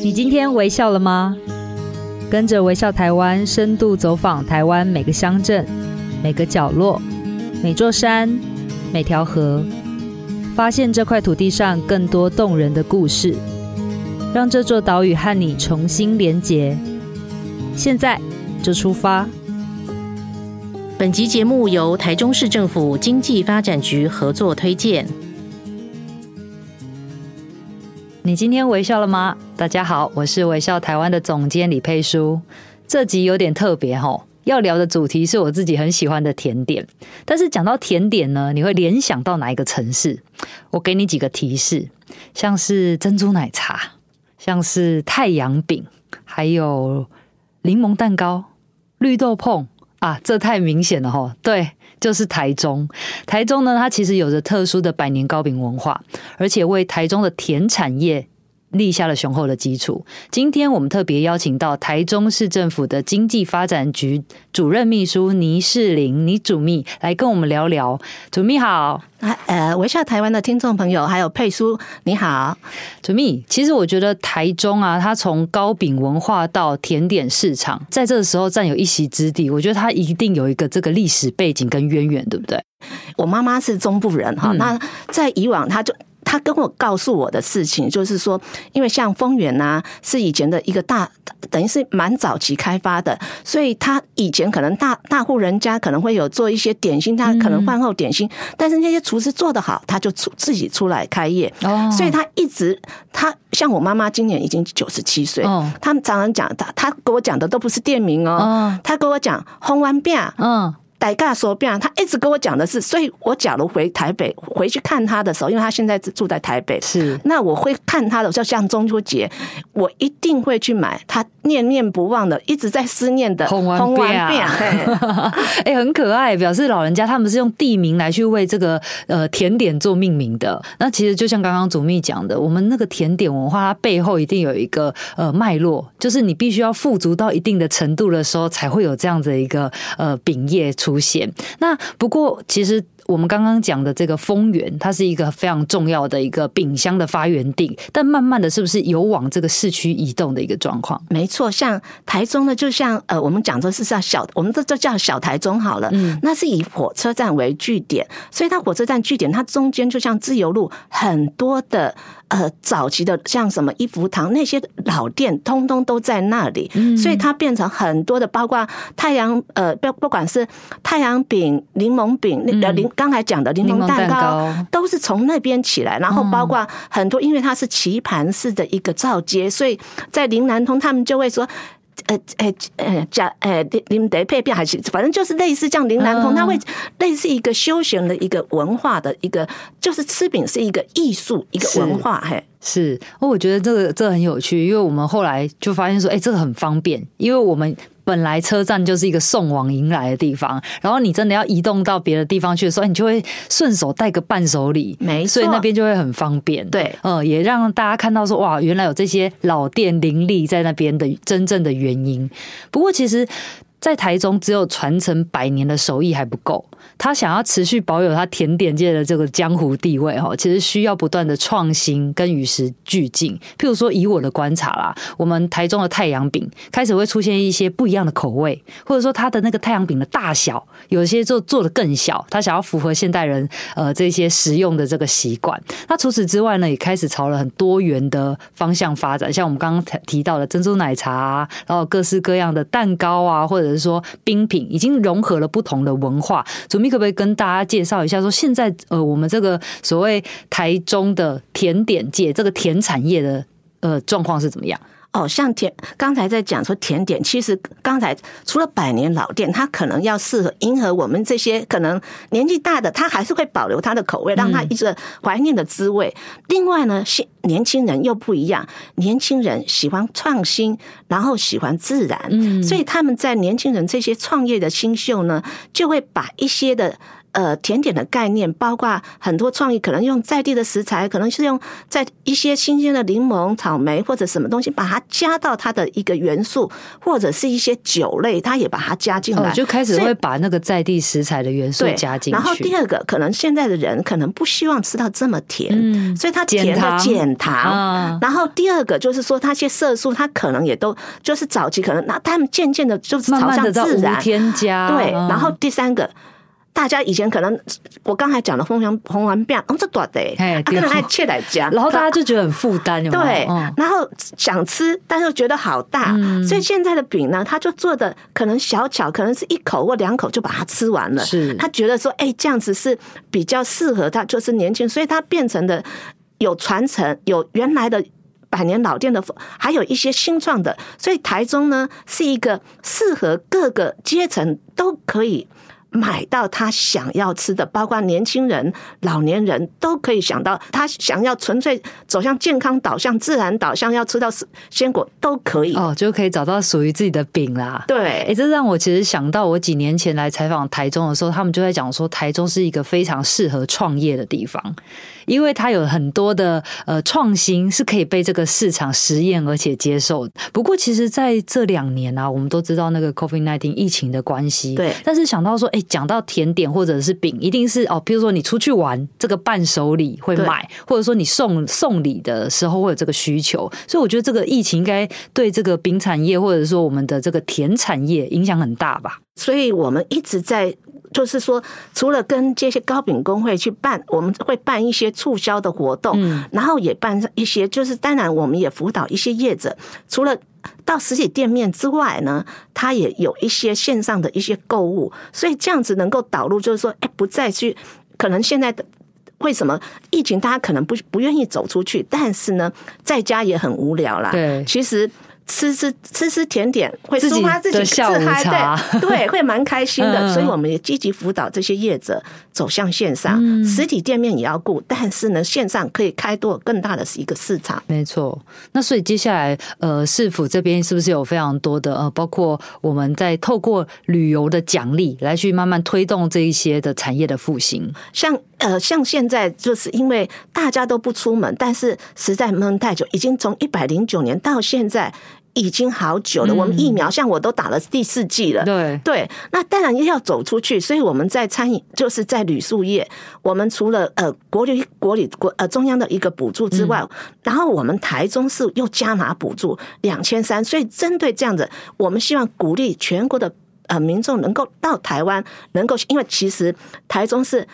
你今天微笑了吗？跟着微笑台湾深度走访台湾每个乡镇、每个角落、每座山、每条河，发现这块土地上更多动人的故事，让这座岛屿和你重新连结。现在就出发。本集节目由台中市政府经济发展局合作推荐。你今天微笑了吗？大家好，我是微笑台湾的总监李佩书。这集有点特别齁，要聊的主题是我自己很喜欢的甜点。但是讲到甜点呢，你会联想到哪一个城市？我给你几个提示，像是珍珠奶茶，像是太阳饼，还有柠檬蛋糕、绿豆椪啊，这太明显了齁。对。就是台中，台中呢，它其实有着特殊的百年糕饼文化，而且为台中的甜产业立下了雄厚的基础。今天我们特别邀请到台中市政府的经济发展局主任秘书倪世玲倪主秘来跟我们聊聊。主秘好，呃，微笑台湾的听众朋友，还有佩叔你好，主秘。其实我觉得台中啊，它从糕饼文化到甜点市场，在这个时候占有一席之地，我觉得它一定有一个这个历史背景跟渊源，对不对？我妈妈是中部人哈，嗯、那在以往她就。他跟我告诉我的事情，就是说，因为像丰原呐，是以前的一个大，等于是蛮早期开发的，所以他以前可能大大户人家可能会有做一些点心，他可能饭后点心，但是那些厨师做得好，他就出自己出来开业。哦，所以他一直，他像我妈妈今年已经九十七岁，哦，他们常常讲他，他给我讲的都不是店名哦，他跟我讲红丸饼，嗯。代驾手表，他一直跟我讲的是，所以我假如回台北回去看他的时候，因为他现在住在台北，是那我会看他的时候，像中秋节，我一定会去买他念念不忘的，一直在思念的红丸饼，哎，很可爱，表示老人家他们是用地名来去为这个呃甜点做命名的。那其实就像刚刚祖秘讲的，我们那个甜点文化，它背后一定有一个呃脉络，就是你必须要富足到一定的程度的时候，才会有这样子一个呃饼业出。出现。那不过，其实我们刚刚讲的这个丰原，它是一个非常重要的一个饼香的发源地。但慢慢的是不是有往这个市区移动的一个状况？没错，像台中呢，就像呃，我们讲的是叫小，我们这这叫小台中好了。嗯，那是以火车站为据点，所以它火车站据点，它中间就像自由路很多的。呃，早期的像什么一福堂那些老店，通通都在那里，嗯、所以它变成很多的，包括太阳呃，不不管是太阳饼、柠檬饼，那个柠刚才讲的柠檬蛋糕，蛋糕都是从那边起来。然后包括很多，因为它是棋盘式的一个造街，所以在林南通他们就会说。呃呃呃，加呃林林德配变还是反正就是类似这样林兰通，他会类似一个休闲的一个文化的一个，就是吃饼是一个艺术一个文化，嘿。是，哦，我觉得这个这个很有趣，因为我们后来就发现说，哎，这个很方便，因为我们本来车站就是一个送往迎来的地方，然后你真的要移动到别的地方去的时候，你就会顺手带个伴手礼，没错，所以那边就会很方便。对，嗯，也让大家看到说，哇，原来有这些老店林立在那边的真正的原因。不过，其实。在台中，只有传承百年的手艺还不够，他想要持续保有他甜点界的这个江湖地位，哈，其实需要不断的创新跟与时俱进。譬如说，以我的观察啦，我们台中的太阳饼开始会出现一些不一样的口味，或者说它的那个太阳饼的大小，有些就做的更小，他想要符合现代人呃这些食用的这个习惯。那除此之外呢，也开始朝了很多元的方向发展，像我们刚刚提到的珍珠奶茶啊，然后各式各样的蛋糕啊，或者是说冰品已经融合了不同的文化，祖咪可不可以跟大家介绍一下？说现在呃，我们这个所谓台中的甜点界，这个甜产业的呃状况是怎么样？哦，像甜，刚才在讲说甜点，其实刚才除了百年老店，它可能要适合迎合我们这些可能年纪大的，它还是会保留它的口味，让它一直怀念的滋味。嗯、另外呢，现年轻人又不一样，年轻人喜欢创新，然后喜欢自然，嗯，所以他们在年轻人这些创业的新秀呢，就会把一些的。呃甜点的概念，包括很多创意，可能用在地的食材，可能是用在一些新鲜的柠檬、草莓或者什么东西，把它加到它的一个元素，或者是一些酒类，它也把它加进来，哦，就开始会把那个在地食材的元素加进去。然后第二个，可能现在的人可能不希望吃到这么甜，嗯，所以它甜的减糖。啊，然后第二个就是说，它些色素，它可能也都就是早期可能，那他们渐渐的就是朝向自然添加。对，然后第三个。大家以前可能我刚才讲的红黄红丸饼，哦，这短的，哎，可能还切来加，然后大家就觉得很负担？对，然后想吃，但是又觉得好大，嗯、所以现在的饼呢，他就做的可能小巧，可能是一口或两口就把它吃完了。是，他觉得说，哎，这样子是比较适合他，就是年轻，所以他变成的有传承，有原来的百年老店的，还有一些新创的，所以台中呢是一个适合各个阶层都可以。买到他想要吃的，包括年轻人、老年人都可以想到，他想要纯粹走向健康导向、自然导向，要吃到鲜果都可以哦，就可以找到属于自己的饼啦。对，哎、欸，这让我其实想到，我几年前来采访台中的时候，他们就在讲说，台中是一个非常适合创业的地方，因为它有很多的呃创新是可以被这个市场实验而且接受。不过，其实在这两年啊，我们都知道那个 COVID-19 疫情的关系，对，但是想到说，哎、欸。讲到甜点或者是饼，一定是哦，比如说你出去玩，这个伴手礼会买，或者说你送送礼的时候会有这个需求，所以我觉得这个疫情应该对这个饼产业或者说我们的这个甜产业影响很大吧。所以我们一直在就是说，除了跟这些糕饼工会去办，我们会办一些促销的活动，嗯，然后也办一些，就是当然我们也辅导一些业者，除了。到实体店面之外呢，它也有一些线上的一些购物，所以这样子能够导入，就是说，哎，不再去，可能现在的为什么疫情，大家可能不不愿意走出去，但是呢，在家也很无聊啦。对，其实。吃吃吃吃甜点会抒发自己自嗨，对对，会蛮开心的。所以我们也积极辅导这些业者走向线上，实体店面也要顾，但是呢，线上可以开拓更大的是一个市场。没错。那所以接下来，呃，市府这边是不是有非常多的呃，包括我们在透过旅游的奖励来去慢慢推动这一些的产业的复兴？像呃，像现在就是因为大家都不出门，但是实在闷太久，已经从一百零九年到现在。已经好久了，我们疫苗像我都打了第四剂了。对对，那当然要走出去，所以我们在餐饮，就是在旅宿业，我们除了呃国旅国旅国呃中央的一个补助之外，然后我们台中市又加码补助两千三，所以针对这样子，我们希望鼓励全国的呃民众能够到台湾，能够因为其实台中是。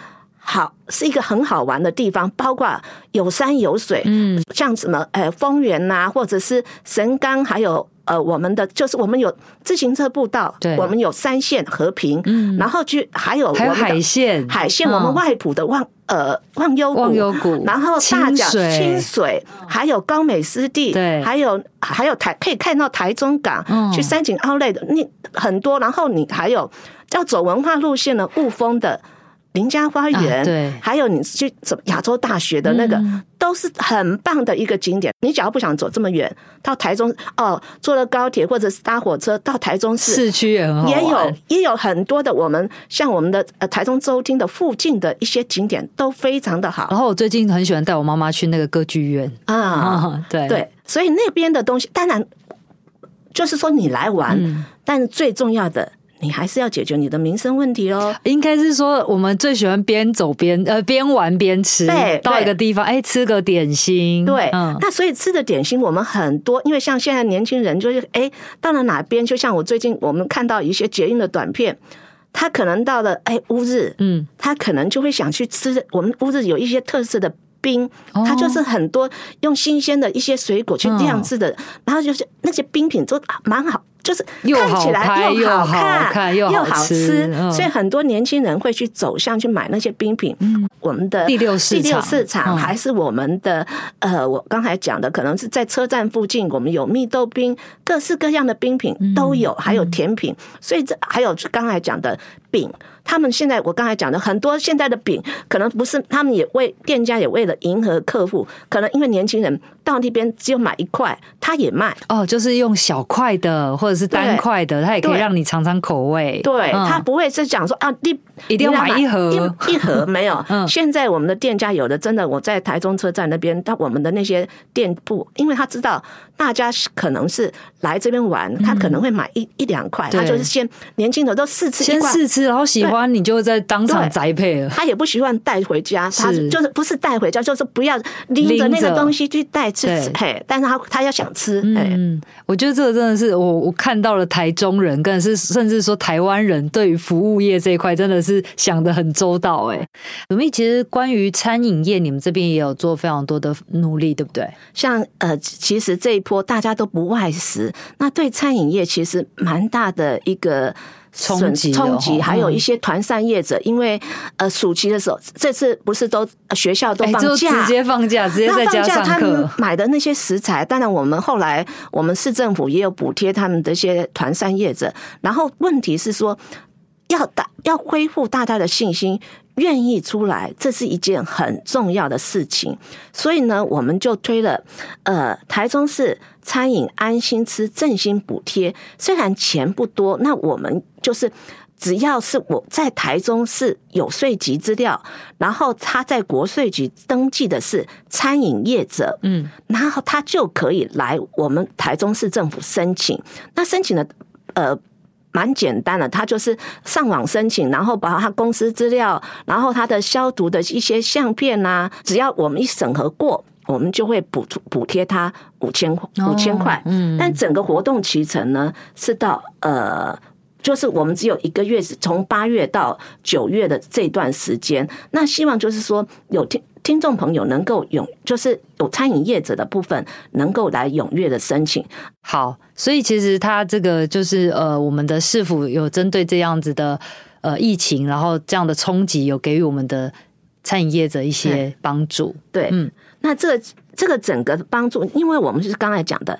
好，是一个很好玩的地方，包括有山有水，嗯，像什么呃丰原呐，或者是神冈，还有呃我们的就是我们有自行车步道，对，我们有三线和平，嗯，然后去还有我们的海线，海线，我们外埔的忘呃忘忧忘忧谷，然后大甲清水，还有高美湿地，对，还有还有台可以看到台中港，去三井奥莱的你很多，然后你还有要走文化路线的雾峰的。林家花园，啊，对，还有你去什么亚洲大学的那个，嗯，都是很棒的一个景点。你只要不想走这么远，到台中哦，坐了高铁或者是搭火车到台中市，市区也很好，也有也有很多的我们像我们的呃台中州厅的附近的一些景点都非常的好。然后我最近很喜欢带我妈妈去那个歌剧院啊，啊，对对，所以那边的东西当然就是说你来玩，嗯，但是最重要的。你还是要解决你的民生问题哦。应该是说，我们最喜欢边走边呃边玩边吃。对，到一个地方，哎，吃个点心。对，嗯。那所以吃的点心，我们很多，因为像现在年轻人就是，哎，到了哪边，就像我最近我们看到一些捷运的短片，他可能到了哎乌日，嗯，他可能就会想去吃我们乌日有一些特色的冰，它就是很多用新鲜的一一些水果去酿制的，然后就是那些冰品都蛮好。就是看起来又好看又好吃，所以很多年轻人会去走向去买那些冰品。嗯，我们的第六市场，第六市场还是我们的呃，我刚才讲的，可能是在车站附近，我们有蜜豆冰，各式各样的冰品都有，还有甜品。所以这还有刚才讲的饼。他们现在我刚才讲的很多现在的饼，可能不是他们也为店家也为了迎合客户，可能因为年轻人到那边只有买一块，他也卖哦，就是用小块的或者是单块的，他也可以让你尝尝口味。对，他不会是讲说啊，你一定要买一盒。一盒没有。现在我们的店家有的真的，我在台中车站那边，到我们的那些店铺，因为他知道大家可能是来这边玩，他可能会买一一两块，他就是先年轻的都试吃，先试吃，然后喜欢。你就在当场栽培了，他也不习惯带回家，他就是不是带回家，就是不要拎着那个东西去带吃，嘿，但是他他要想吃，嗯，我觉得这个真的是我我看到了台中人，更是甚至说台湾人对于服务业这一块真的是想得很周到，哎，我们其实关于餐饮业，你们这边也有做非常多的努力，对不对？像呃，其实这一波大家都不外食，那对餐饮业其实蛮大的一个。冲击，冲击，还有一些团扇业者，因为呃暑期的时候，这次不是都学校都放假，直接放假，直接在家上课。他们买的那些食材，当然我们后来我们市政府也有补贴他们的一些团扇业者。然后问题是说，要打要恢复大家的信心。愿意出来，这是一件很重要的事情。所以呢，我们就推了呃台中市餐饮安心吃振兴补贴。虽然钱不多，那我们就是只要是我在台中市有税籍资料，然后他在国税局登记的是餐饮业者，嗯，然后他就可以来我们台中市政府申请。那申请的呃。蛮简单的，他就是上网申请，然后把他公司资料，然后他的消毒的一些相片呐、啊，只要我们一审核过，我们就会补助补贴他五千五千块。嗯，但整个活动期程呢是到呃，就是我们只有一个月，是从八月到九月的这段时间。那希望就是说有听。听众朋友能够踊，就是有餐饮业者的部分能够来踊跃的申请。好，所以其实他这个就是呃，我们的市府有针对这样子的呃疫情，然后这样的冲击，有给予我们的餐饮业者一些帮助。对，嗯，那这个这个整个帮助，因为我们是刚才讲的，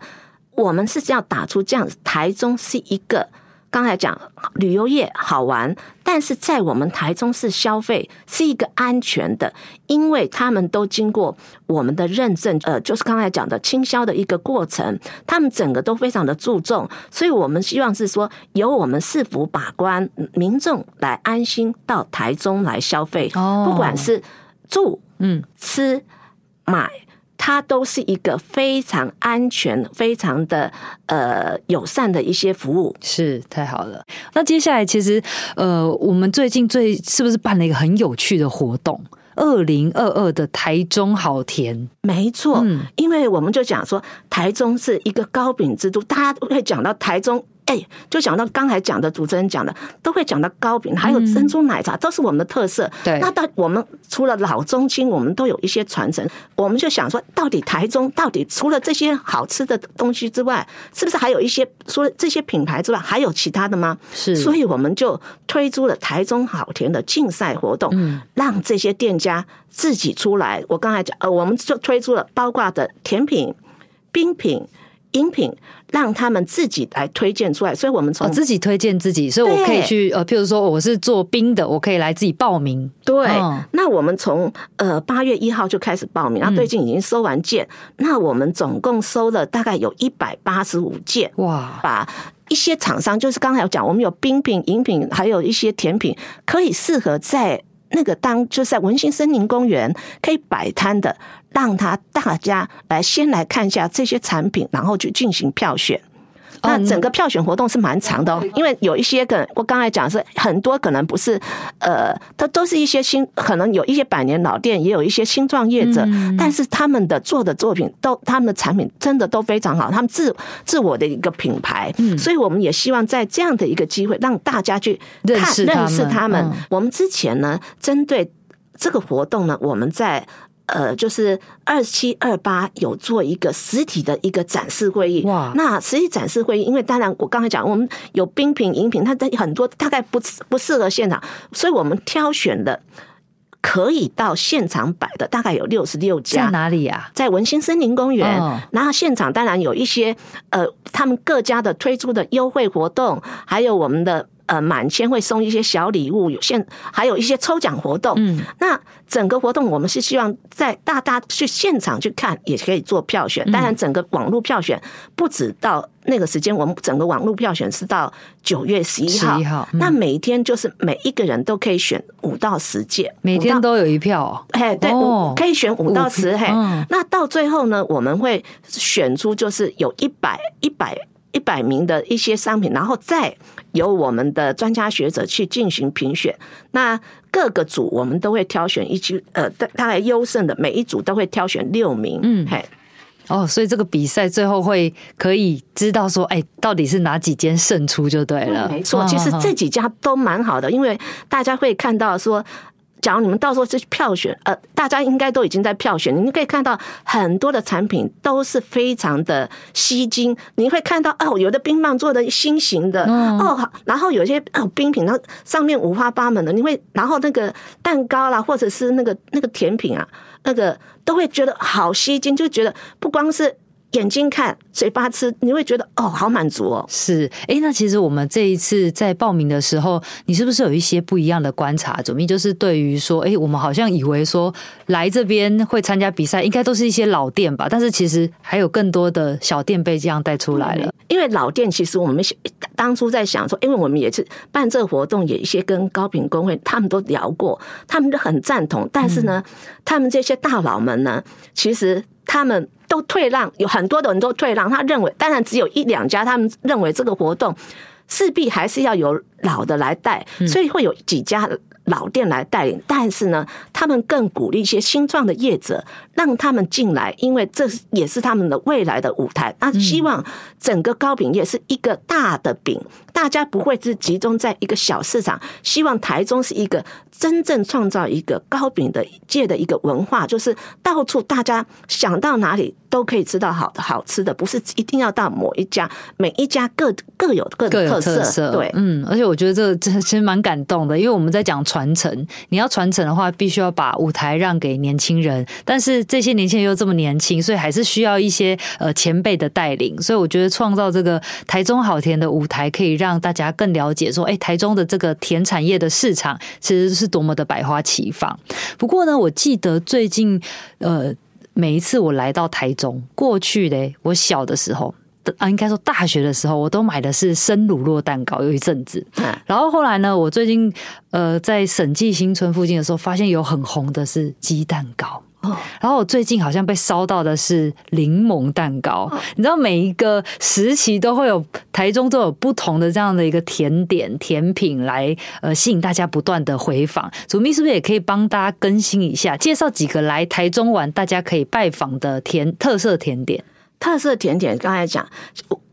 我们是要打出这样子，台中是一个。刚才讲旅游业好玩，但是在我们台中市消费是一个安全的，因为他们都经过我们的认证，呃，就是刚才讲的清销的一个过程，他们整个都非常的注重，所以我们希望是说由我们市府把关，民众来安心到台中来消费，不管是住、嗯、吃、买。它都是一个非常安全、非常的呃友善的一些服务，是太好了。那接下来，其实呃，我们最近最是不是办了一个很有趣的活动？二零二二的台中好甜，没错，嗯，因为我们就讲说，台中是一个糕饼之都，大家都会讲到台中。哎，就讲到刚才讲的主持人讲的，都会讲到糕饼，还有珍珠奶茶，都是我们的特色。对，那到我们除了老中青，我们都有一些传承。我们就想说，到底台中到底除了这些好吃的东西之外，是不是还有一些除了这些品牌之外，还有其他的吗？是，所以我们就推出了台中好甜的竞赛活动，嗯，让这些店家自己出来。我刚才讲，呃，我们就推出了包括的甜品、冰品。饮品让他们自己来推荐出来，所以我们从、哦、自己推荐自己，所以我可以去呃，譬如说我是做冰的，我可以来自己报名。对，哦、那我们从呃八月一号就开始报名，然后最近已经收完件，嗯、那我们总共收了大概有一百八十五件。哇，把一些厂商就是刚才有讲，我们有冰品、饮品，还有一些甜品，可以适合在。那个当就是在文心森林公园可以摆摊的，让他大家来先来看一下这些产品，然后去进行票选。那整个票选活动是蛮长的哦，因为有一些个我刚才讲是很多可能不是，呃，它都是一些新，可能有一些百年老店，也有一些新创业者，但是他们的做的作品都，他们的产品真的都非常好，他们自自我的一个品牌，所以我们也希望在这样的一个机会让大家去看认识认识他们。我们之前呢，针对这个活动呢，我们在。呃，就是二七二八有做一个实体的一个展示会议。哇，那实体展示会议，因为当然我刚才讲，我们有冰品、饮品，它很多大概不不适合现场，所以我们挑选的可以到现场摆的大概有六十六家。在哪里呀？在文心森林公园。哦。然后现场当然有一些呃，他们各家的推出的优惠活动，还有我们的呃满千会送一些小礼物，有现还有一些抽奖活动。嗯，那整个活动我们是希望在大家去现场去看，也可以做票选。当然，整个网络票选不止到那个时间，我们整个网络票选是到九月十一号。十一号，那每一天就是每一个人都可以选五到十件，每天都有一票。嘿，对，可以选五到十。嘿，那到最后呢，我们会选出就是有一百一百。一百名的一些商品，然后再由我们的专家学者去进行评选。那各个组我们都会挑选一组，呃，大大概优胜的每一组都会挑选六名。嗯，嘿，哦，所以这个比赛最后会可以知道说，哎，到底是哪几间胜出就对了。没错，其实这几家都蛮好的，因为大家会看到说。假如你们到时候是票选，呃，大家应该都已经在票选，你可以看到很多的产品都是非常的吸睛。你会看到哦，有的冰棒做的新型的哦，然后有些哦冰品，然后上面五花八门的，你会然后那个蛋糕啦，或者是那个那个甜品啊，那个都会觉得好吸睛，就觉得不光是。眼睛看，嘴巴吃，你会觉得哦，好满足哦。是，哎，那其实我们这一次在报名的时候，你是不是有一些不一样的观察？主秘就是对于说，哎，我们好像以为说来这边会参加比赛，应该都是一些老店吧？但是其实还有更多的小店被这样带出来了。因为老店，其实我们当初在想说，因为我们也是办这个活动，也一些跟高品工会他们都聊过，他们都很赞同。但是呢，嗯、他们这些大佬们呢，其实他们。都退让，有很多的人都退让。他认为，当然只有一两家，他们认为这个活动势必还是要有老的来带，所以会有几家老店来带领。但是呢，他们更鼓励一些新创的业者，让他们进来，因为这也是他们的未来的舞台。那希望整个糕饼业是一个大的饼，大家不会只集中在一个小市场。希望台中是一个真正创造一个糕饼的界的一个文化，就是到处大家想到哪里。都可以吃到好的好吃的，不是一定要到某一家，每一家各各有各的特色。特色对，嗯，而且我觉得这个真其实蛮感动的，因为我们在讲传承，你要传承的话，必须要把舞台让给年轻人，但是这些年轻人又这么年轻，所以还是需要一些呃前辈的带领。所以我觉得创造这个台中好田的舞台，可以让大家更了解说，哎，台中的这个甜产业的市场其实是多么的百花齐放。不过呢，我记得最近呃。每一次我来到台中，过去嘞，我小的时候，啊，应该说大学的时候，我都买的是生乳酪蛋糕，有一阵子。然后后来呢，我最近呃在审计新村附近的时候，发现有很红的是鸡蛋糕。然后我最近好像被烧到的是柠檬蛋糕，你知道每一个时期都会有台中都有不同的这样的一个甜点甜品来呃吸引大家不断的回访。主秘是不是也可以帮大家更新一下，介绍几个来台中玩大家可以拜访的甜特色甜点？特色甜点刚才讲。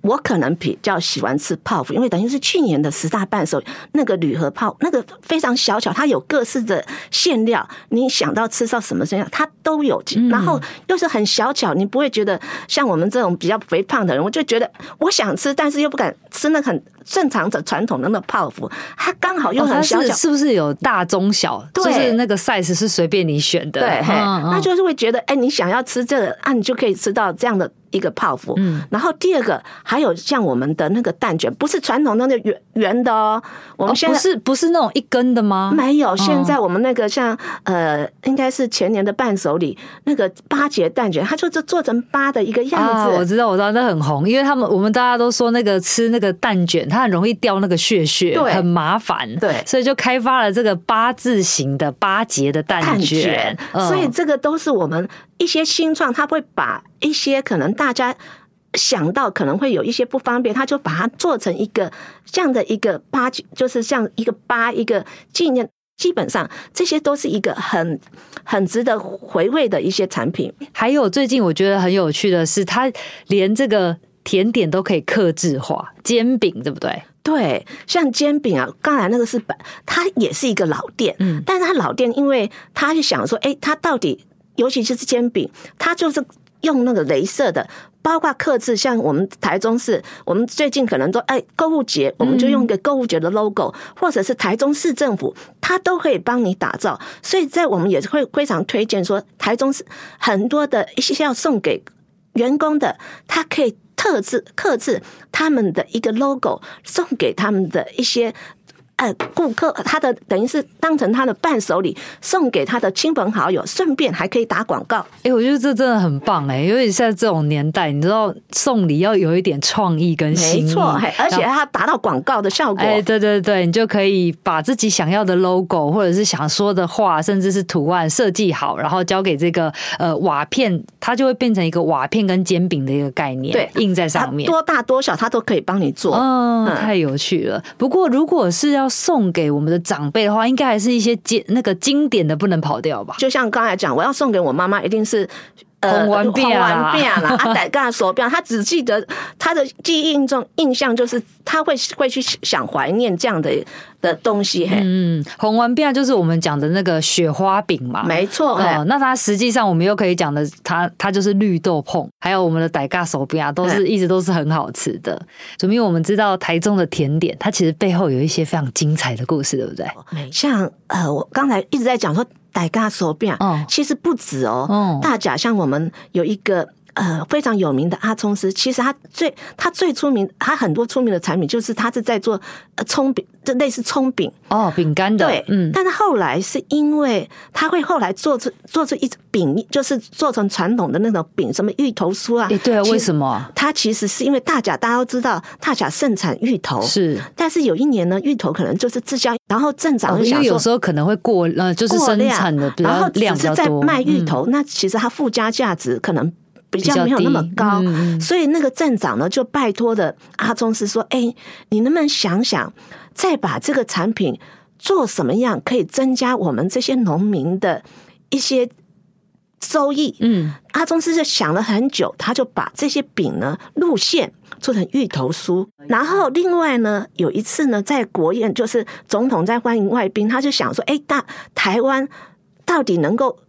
我可能比较喜欢吃泡芙，因为等于是去年的十大伴手那个铝盒泡，那个非常小巧，它有各式的馅料，你想到吃到什么馅料它都有，然后又是很小巧，你不会觉得像我们这种比较肥胖的人，我就觉得我想吃，但是又不敢吃那很正常的传统的那个泡芙，它刚好又很小巧，是不是有大中小？就是那个 size 是随便你选的，对，那就是会觉得，哎，你想要吃这个啊，你就可以吃到这样的。一个泡芙，嗯，然后第二个还有像我们的那个蛋卷，不是传统的那个圆圆的哦，我们现在、哦、不是不是那种一根的吗？没有，现在我们那个像呃，应该是前年的伴手礼那个八节蛋卷，它就是做成八的一个样子。啊，我知道，我知道，那很红，因为他们我们大家都说那个吃那个蛋卷，它很容易掉那个屑屑，对，很麻烦，对，所以就开发了这个八字形的八节的蛋卷，蛋卷。嗯、所以这个都是我们。一些新创，他会把一些可能大家想到可能会有一些不方便，他就把它做成一个这样的一个八，就是像一个八一个纪念。基本上这些都是一个很很值得回味的一些产品。还有最近我觉得很有趣的是，它连这个甜点都可以克制化，煎饼对不对？对，像煎饼啊，刚才那个是本，它也是一个老店，嗯，但是它老店，因为他就想说，哎，它到底。尤其是煎饼，它就是用那个镭射的，包括刻字，像我们台中市，我们最近可能都哎购物节，我们就用一个购物节的 logo，或者是台中市政府，它都可以帮你打造。所以在我们也会非常推荐说，台中市很多的一些要送给员工的，它可以特制、刻制他们的一个 logo，送给他们的一些呃顾客，他的等于是当成他的伴手礼送给他的亲朋好友，顺便还可以打广告。哎、欸，我觉得这真的很棒哎、欸，因为现在这种年代，你知道送礼要有一点创意跟新意，没错，而且它达到广告的效果。哎、欸，对对对，你就可以把自己想要的 logo 或者是想说的话，甚至是图案设计好，然后交给这个呃瓦片，它就会变成一个瓦片跟煎饼的一个概念，对，印在上面，多大多小它都可以帮你做。嗯，太有趣了。不过如果是要送给我们的长辈的话，应该还是一些经那个经典的不能跑掉吧？就像刚才讲，我要送给我妈妈，一定是。红完变啦，啊，大家手表，他只记得他的记忆中印象就是他会会去想怀念这样的的东西嘿。嗯，红丸饼就是我们讲的那个雪花饼嘛，没错。哦，那它实际上我们又可以讲的，它它就是绿豆碰，还有我们的傣嘎手表，都是一直都是很好吃的。因为我们知道台中的甜点，它其实背后有一些非常精彩的故事，对不对？像呃，我刚才一直在讲说。傣嘎手表，其实不止哦。大甲像我们有一个呃非常有名的阿聪师，其实他最他最出名，他很多出名的产品就是他是在做葱饼，就类似葱饼哦，饼干的。对，嗯。但是后来是因为他会后来做出做出一饼，就是做成传统的那种饼，什么芋头酥啊？对啊，为什么？他其实是因为大甲大家都知道，大甲盛产芋头是，但是有一年呢，芋头可能就是滞销。然后镇长因为有时候可能会过呃，就是生产的比较量比较多，然后只是在卖芋头，嗯、那其实它附加价值可能比较没有那么高，嗯、所以那个镇长呢就拜托的阿宗师说：“哎，你能不能想想，再把这个产品做什么样，可以增加我们这些农民的一些收益？”嗯，阿宗师就想了很久，他就把这些饼呢路线。做成芋头酥，然后另外呢，有一次呢，在国宴，就是总统在欢迎外宾，他就想说，哎，大台湾到底能够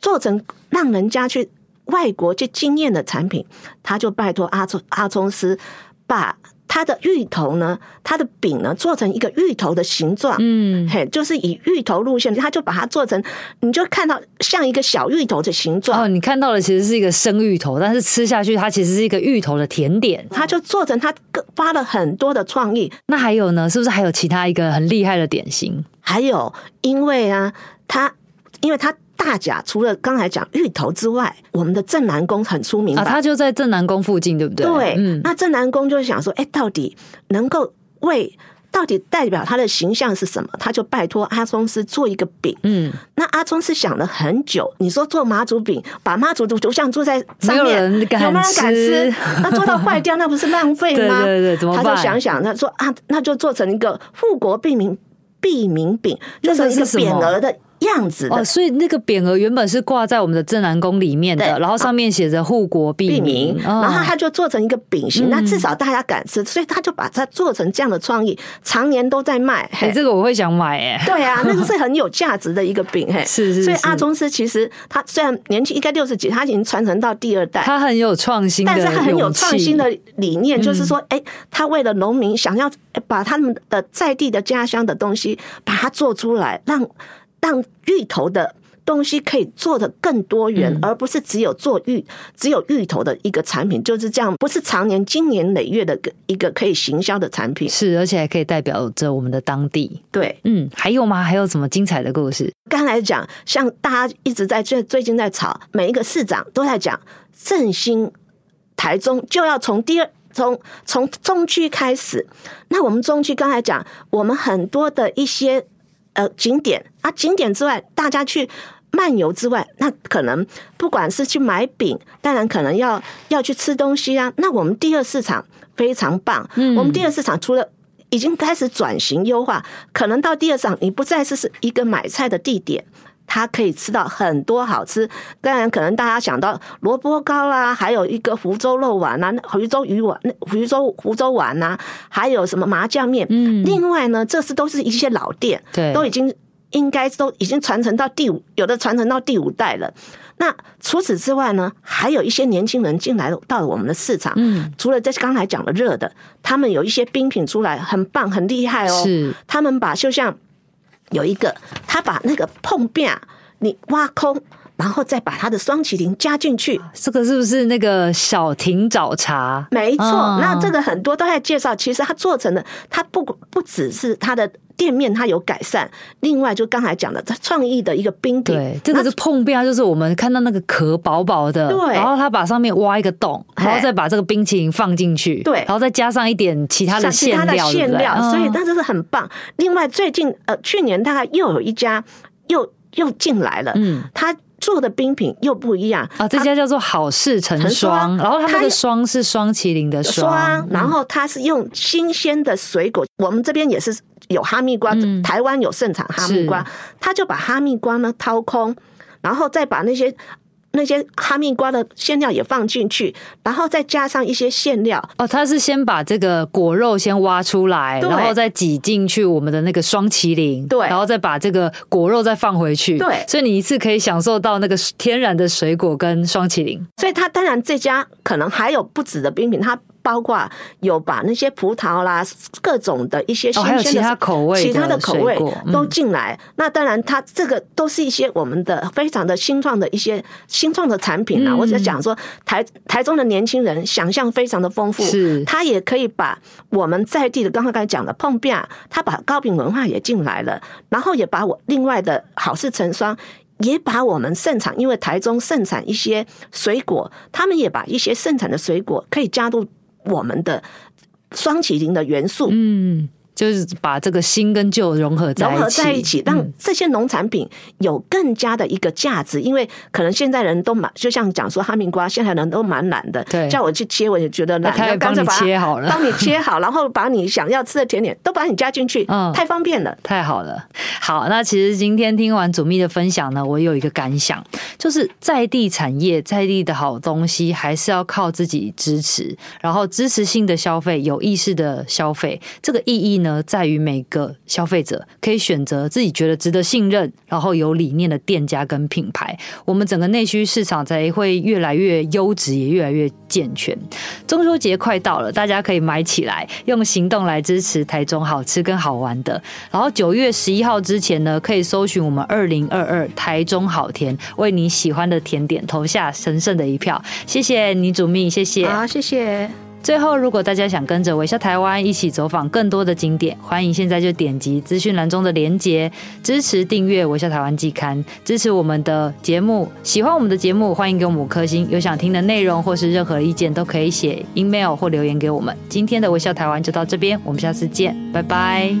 做成让人家去外国去惊艳的产品，他就拜托阿聪阿聪师把。他的芋头呢，他的饼呢，做成一个芋头的形状，嗯，嘿，就是以芋头路线，他就把它做成，你就看到像一个小芋头的形状。哦，你看到的其实是一个生芋头，但是吃下去它其实是一个芋头的甜点。他就做成，他发了很多的创意。那还有呢？是不是还有其他一个很厉害的点心？还有，因为啊，他，因为他。大甲除了刚才讲芋头之外，我们的镇南宫很出名啊，他就在镇南宫附近，对不对？对，嗯，那镇南宫就是想说，哎，到底能够为到底代表他的形象是什么？他就拜托阿宗师做一个饼。嗯，那阿宗师想了很久，你说做妈祖饼，把妈祖的图像做在上面，有没有人敢吃？那做到坏掉，那不是浪费吗？对对对，怎么办？他就想想，他说啊，那就做成一个富国庇民庇民饼，做成一个匾额的。样子哦，所以那个匾额原本是挂在我们的正南宫里面的，然后上面写着“护国庇民”，然后他就做成一个饼形，那至少大家敢吃，所以他就把它做成这样的创意，常年都在卖。哎，这个我会想买哎。对啊，那个是很有价值的一个饼，嘿，是是。所以阿宗师其实他虽然年纪应该六十几，他已经传承到第二代，他很有创新，但是他很有创新的理念，就是说，哎，他为了农民想要把他们的在地的家乡的东西把它做出来，让。让芋头的东西可以做得更多元，嗯、而不是只有做芋，只有芋头的一个产品，就是这样，不是常年经年累月的一个可以行销的产品。是，而且还可以代表着我们的当地。对，嗯，还有吗？还有什么精彩的故事？刚才讲，像大家一直在最最近在吵，每一个市长都在讲振兴台中，就要从第二从从中区开始。那我们中区刚才讲，我们很多的一些。呃，景点啊，景点之外，大家去漫游之外，那可能不管是去买饼，当然可能要要去吃东西啊。那我们第二市场非常棒，嗯，我们第二市场除了已经开始转型优化，可能到第二市场你不再是是一个买菜的地点。它可以吃到很多好吃，当然可能大家想到萝卜糕啦，还有一个福州肉丸呐，福州鱼丸、福州福州丸呐，还有什么麻酱面。嗯，另外呢，这是都是一些老店，对，都已经应该都已经传承到第五，有的传承到第五代了。那除此之外呢，还有一些年轻人进来到我们的市场。嗯，除了这刚才讲的热的，他们有一些冰品出来，很棒，很厉害哦。是，他们把就像。有一个，他把那个碰饼你挖空，然后再把它的双麒麟加进去。这个是不是那个小亭早茶？没错，那这个很多都在介绍。其实它做成的，它不不只是它的。店面它有改善，另外就刚才讲的，它创意的一个冰品，对，这个是碰壁啊，就是我们看到那个壳薄薄的，对，然后它把上面挖一个洞，然后再把这个冰淇淋放进去，对，然后再加上一点其他的馅料，馅料，所以它就是很棒。另外，最近呃，去年大概又有一家又又进来了，嗯，它。做的冰品又不一样啊！这家叫做好事成双，然后它那个双是双麒麟的双，然后它是用新鲜的水果，我们这边也是有哈密瓜，台湾有盛产哈密瓜，他就把哈密瓜呢掏空，然后再把那些。那些哈密瓜的馅料也放进去，然后再加上一些馅料。哦，他是先把这个果肉先挖出来，然后再挤进去我们的那个双麒麟，对，然后再把这个果肉再放回去，对。所以你一次可以享受到那个天然的水果跟双麒麟。所以他当然这家可能还有不止的冰品，他。包括有把那些葡萄啦，各种的一些新鲜的、哦、其他口味、其他的口味都进来。嗯、那当然，它这个都是一些我们的非常的新创的一些新创的产品啊。嗯、我只讲说，台台中的年轻人想象非常的丰富，是，他也可以把我们在地的刚刚刚才讲的椪饼，他把高饼文化也进来了，然后也把我另外的好事成双，也把我们盛产，因为台中盛产一些水果，他们也把一些盛产的水果可以加入。我们的双麒麟的元素，嗯。就是把这个新跟旧融合在一起，融合在一起，让这些农产品有更加的一个价值。因为可能现在人都蛮，就像讲说哈密瓜，现在人都蛮懒的，对，叫我去切，我也觉得懒。他帮你切好了，帮你切好，然后把你想要吃的甜点都把你加进去，嗯，太方便了，太好了。好，那其实今天听完祖密的分享呢，我有一个感想，就是在地产业、在地的好东西，还是要靠自己支持，然后支持性的消费，有意识的消费，这个意义呢，在于每个消费者可以选择自己觉得值得信任，然后有理念的店家跟品牌，我们整个内需市场才会越来越优质，也越来越健全。中秋节快到了，大家可以买起来，用行动来支持台中好吃跟好玩的。然后九月十一号之前呢，可以搜寻我们二零二二台中好甜，为你喜欢的甜点投下神圣的一票。谢谢你，祖密，谢谢，好，谢谢。最后，如果大家想跟着微笑台湾一起走访更多的景点，欢迎现在就点击资讯栏中的连结，支持订阅微笑台湾季刊，支持我们的节目。喜欢我们的节目，欢迎给我们五颗星。有想听的内容或是任何意见，都可以写 email 或留言给我们。今天的微笑台湾就到这边，我们下次见，拜拜。